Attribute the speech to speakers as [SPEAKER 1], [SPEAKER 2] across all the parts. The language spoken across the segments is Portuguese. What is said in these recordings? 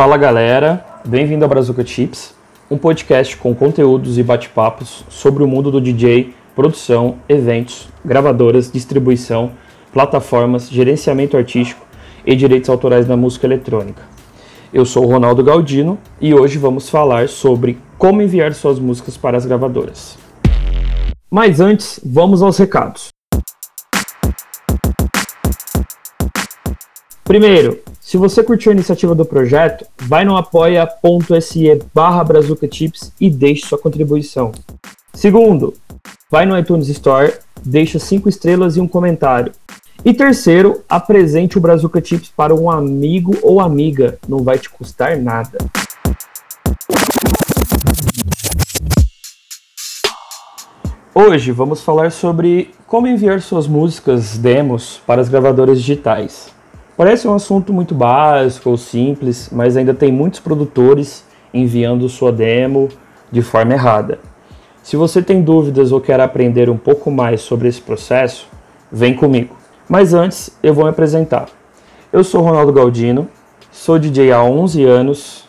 [SPEAKER 1] Fala galera, bem-vindo ao Brazuca Chips, um podcast com conteúdos e bate-papos sobre o mundo do DJ, produção, eventos, gravadoras, distribuição, plataformas, gerenciamento artístico e direitos autorais da música eletrônica. Eu sou o Ronaldo Galdino e hoje vamos falar sobre como enviar suas músicas para as gravadoras. Mas antes, vamos aos recados. Primeiro, se você curtiu a iniciativa do projeto, vai no apoia.se barra Chips e deixe sua contribuição. Segundo, vai no iTunes Store, deixa cinco estrelas e um comentário. E terceiro, apresente o Brazuca Chips para um amigo ou amiga, não vai te custar nada. Hoje vamos falar sobre como enviar suas músicas demos para as gravadoras digitais. Parece um assunto muito básico ou simples, mas ainda tem muitos produtores enviando sua demo de forma errada. Se você tem dúvidas ou quer aprender um pouco mais sobre esse processo, vem comigo. Mas antes, eu vou me apresentar. Eu sou Ronaldo Galdino, sou DJ há 11 anos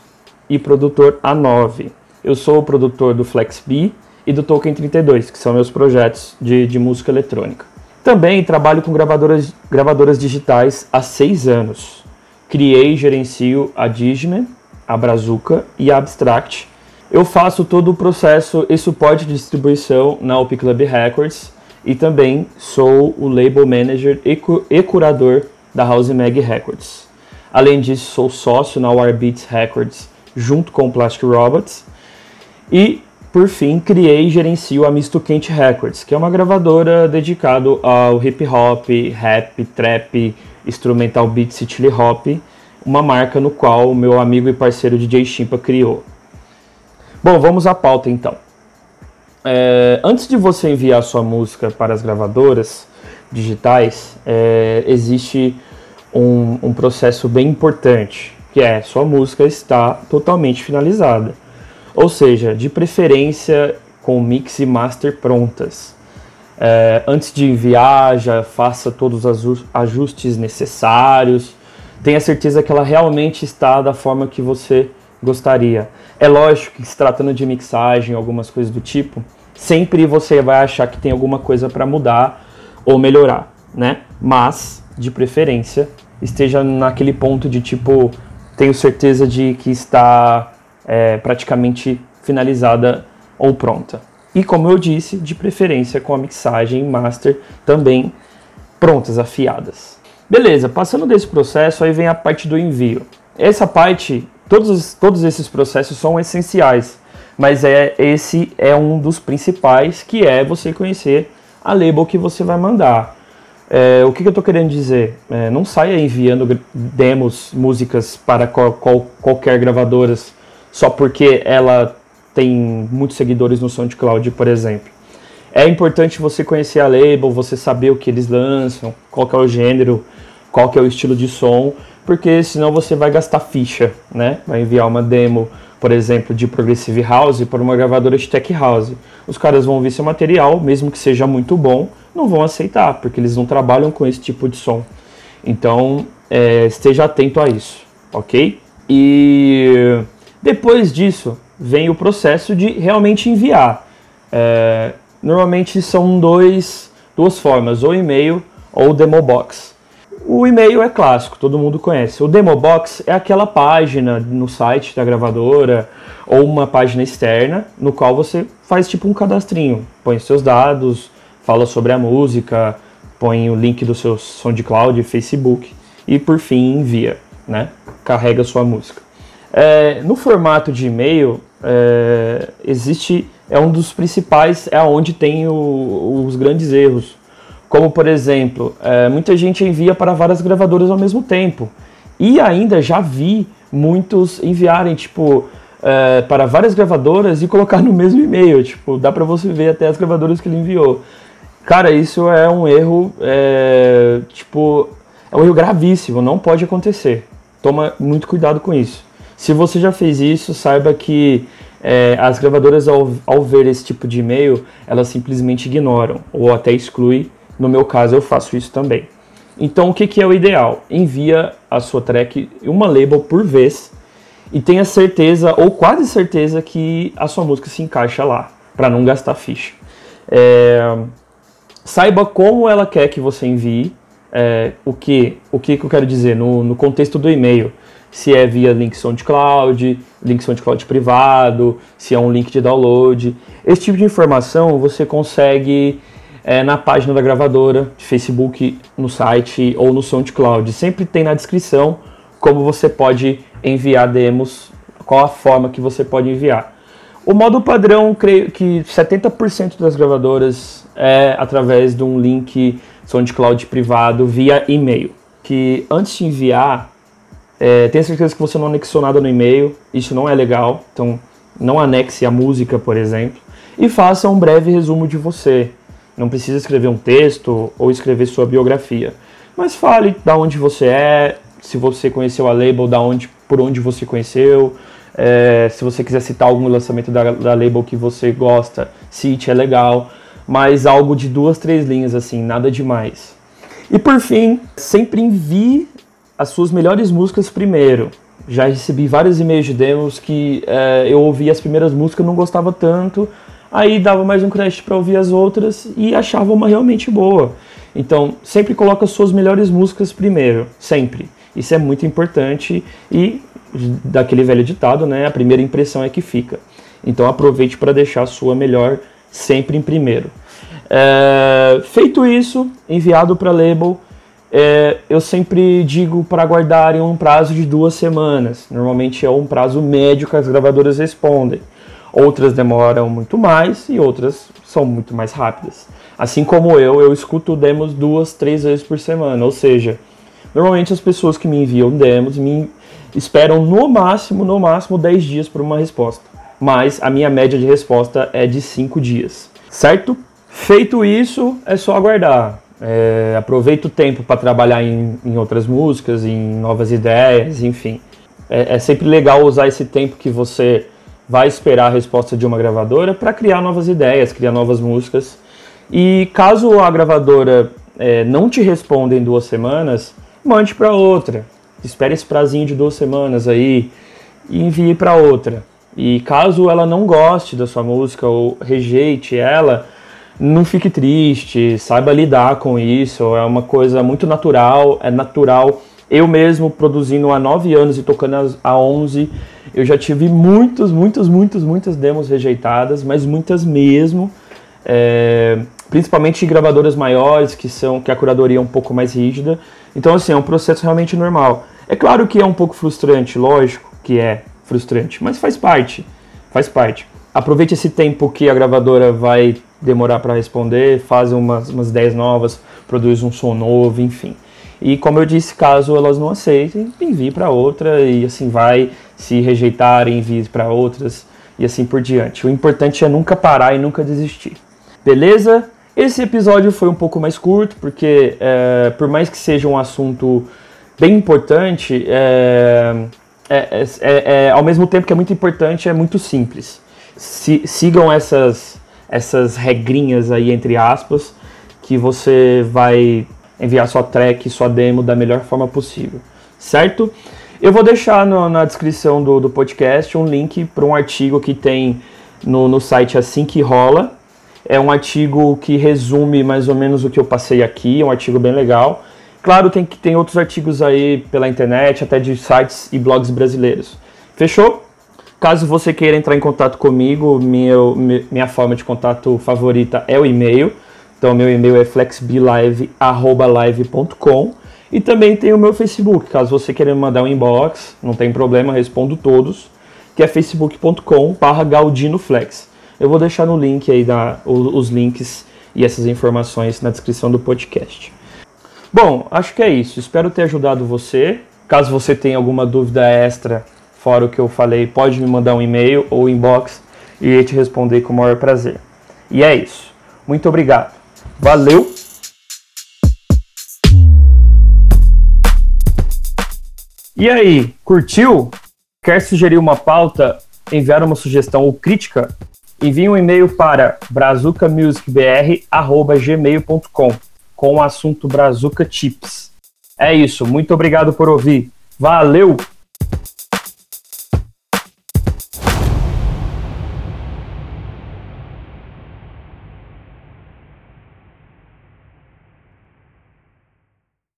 [SPEAKER 1] e produtor há 9. Eu sou o produtor do FlexB e do Token 32, que são meus projetos de, de música eletrônica. Também trabalho com gravadoras, gravadoras digitais há seis anos. Criei e gerencio a Digime, a Brazuca e a Abstract. Eu faço todo o processo e suporte de distribuição na OP Club Records e também sou o label manager e, cu e curador da House Mag Records. Além disso, sou sócio na Warbeats Records junto com o Plastic Robots e por fim, criei e gerencio a Misto Quente Records, que é uma gravadora dedicada ao hip hop, rap, trap, instrumental beats e chili hop, uma marca no qual o meu amigo e parceiro DJ Chimpa criou. Bom, vamos à pauta então. É, antes de você enviar sua música para as gravadoras digitais, é, existe um, um processo bem importante, que é sua música está totalmente finalizada ou seja, de preferência com mix e master prontas. É, antes de enviar, já faça todos os ajustes necessários, tenha certeza que ela realmente está da forma que você gostaria. É lógico que se tratando de mixagem, algumas coisas do tipo, sempre você vai achar que tem alguma coisa para mudar ou melhorar, né? Mas, de preferência, esteja naquele ponto de tipo, tenho certeza de que está é, praticamente finalizada ou pronta. E como eu disse, de preferência com a mixagem master também prontas, afiadas. Beleza, passando desse processo, aí vem a parte do envio. Essa parte, todos, todos esses processos são essenciais, mas é esse é um dos principais, que é você conhecer a label que você vai mandar. É, o que, que eu estou querendo dizer? É, não saia enviando demos, músicas para qual, qual, qualquer gravadoras só porque ela tem muitos seguidores no SoundCloud, por exemplo. É importante você conhecer a label, você saber o que eles lançam, qual é o gênero, qual é o estilo de som, porque senão você vai gastar ficha, né? Vai enviar uma demo, por exemplo, de Progressive House para uma gravadora de Tech House. Os caras vão ouvir seu material, mesmo que seja muito bom, não vão aceitar, porque eles não trabalham com esse tipo de som. Então, é, esteja atento a isso, ok? E depois disso, vem o processo de realmente enviar. É, normalmente são dois, duas formas, ou e-mail ou demobox. O e-mail é clássico, todo mundo conhece. O demobox é aquela página no site da gravadora ou uma página externa no qual você faz tipo um cadastrinho, põe seus dados, fala sobre a música, põe o link do seu SoundCloud, Facebook e por fim envia, né? Carrega sua música. É, no formato de e-mail, é, existe, é um dos principais, é onde tem o, os grandes erros. Como, por exemplo, é, muita gente envia para várias gravadoras ao mesmo tempo. E ainda já vi muitos enviarem, tipo, é, para várias gravadoras e colocar no mesmo e-mail. Tipo, dá para você ver até as gravadoras que ele enviou. Cara, isso é um erro, é, tipo, é um erro gravíssimo, não pode acontecer. Toma muito cuidado com isso. Se você já fez isso, saiba que é, as gravadoras, ao, ao ver esse tipo de e-mail, elas simplesmente ignoram ou até excluem. No meu caso, eu faço isso também. Então, o que, que é o ideal? Envia a sua track uma label por vez e tenha certeza, ou quase certeza, que a sua música se encaixa lá, para não gastar ficha. É, saiba como ela quer que você envie, é, o, que, o que, eu quero dizer no, no contexto do e-mail. Se é via link SoundCloud, link SoundCloud privado, se é um link de download. Esse tipo de informação você consegue é, na página da gravadora, de Facebook, no site ou no SoundCloud. Sempre tem na descrição como você pode enviar demos, qual a forma que você pode enviar. O modo padrão, creio que 70% das gravadoras é através de um link SoundCloud privado via e-mail. Que antes de enviar, é, tenha certeza que você não anexou nada no e-mail, isso não é legal, então não anexe a música, por exemplo, e faça um breve resumo de você. Não precisa escrever um texto ou escrever sua biografia, mas fale da onde você é, se você conheceu a label, da onde, por onde você conheceu, é, se você quiser citar algum lançamento da, da label que você gosta, cite, é legal, mas algo de duas, três linhas assim, nada demais. E por fim, sempre envie as suas melhores músicas primeiro. Já recebi vários e-mails de demos que é, eu ouvi as primeiras músicas, não gostava tanto, aí dava mais um crédito para ouvir as outras e achava uma realmente boa. Então, sempre coloque as suas melhores músicas primeiro, sempre. Isso é muito importante e daquele velho ditado, né? A primeira impressão é que fica. Então aproveite para deixar a sua melhor sempre em primeiro. É, feito isso, enviado para label, é, eu sempre digo para guardarem um prazo de duas semanas. Normalmente é um prazo médio que as gravadoras respondem. Outras demoram muito mais e outras são muito mais rápidas. Assim como eu, eu escuto demos duas, três vezes por semana. Ou seja, normalmente as pessoas que me enviam demos me esperam no máximo, no máximo 10 dias para uma resposta. Mas a minha média de resposta é de 5 dias. Certo? Feito isso, é só aguardar. É, aproveita o tempo para trabalhar em, em, outras músicas, em novas ideias, enfim. É, é, sempre legal usar esse tempo que você vai esperar a resposta de uma gravadora para criar novas ideias, criar novas músicas. E caso a gravadora é, não te responda em duas semanas, mande para outra. Espere esse prazinho de duas semanas aí e envie para outra. E caso ela não goste da sua música ou rejeite ela, não fique triste, saiba lidar com isso, é uma coisa muito natural, é natural. Eu mesmo, produzindo há 9 anos e tocando há 11, eu já tive muitas, muitas, muitas, muitas demos rejeitadas, mas muitas mesmo. É, principalmente de gravadoras maiores, que são que a curadoria é um pouco mais rígida. Então, assim, é um processo realmente normal. É claro que é um pouco frustrante, lógico que é frustrante, mas faz parte, faz parte. Aproveite esse tempo que a gravadora vai demorar para responder, faz umas, umas 10 novas, produz um som novo, enfim. E como eu disse, caso elas não aceitem, envie para outra e assim vai. Se rejeitarem, envie para outras e assim por diante. O importante é nunca parar e nunca desistir. Beleza? Esse episódio foi um pouco mais curto, porque é, por mais que seja um assunto bem importante, é, é, é, ao mesmo tempo que é muito importante, é muito simples. Sigam essas essas regrinhas aí, entre aspas, que você vai enviar sua track, sua demo da melhor forma possível, certo? Eu vou deixar no, na descrição do, do podcast um link para um artigo que tem no, no site Assim Que Rola. É um artigo que resume mais ou menos o que eu passei aqui, é um artigo bem legal. Claro, tem que tem outros artigos aí pela internet, até de sites e blogs brasileiros. Fechou? Caso você queira entrar em contato comigo, minha, forma de contato favorita é o e-mail. Então, meu e-mail é flexblive.live.com. E também tem o meu Facebook. Caso você queira me mandar um inbox, não tem problema, respondo todos. Que é facebook.com.br galdinoflex. Eu vou deixar no link aí da, os links e essas informações na descrição do podcast. Bom, acho que é isso. Espero ter ajudado você. Caso você tenha alguma dúvida extra fora o que eu falei, pode me mandar um e-mail ou inbox e te responder com o maior prazer. E é isso. Muito obrigado. Valeu! E aí, curtiu? Quer sugerir uma pauta, enviar uma sugestão ou crítica? Envie um e-mail para brazucamusicbr.gmail.com com o assunto Brazuca Tips. É isso, muito obrigado por ouvir. Valeu!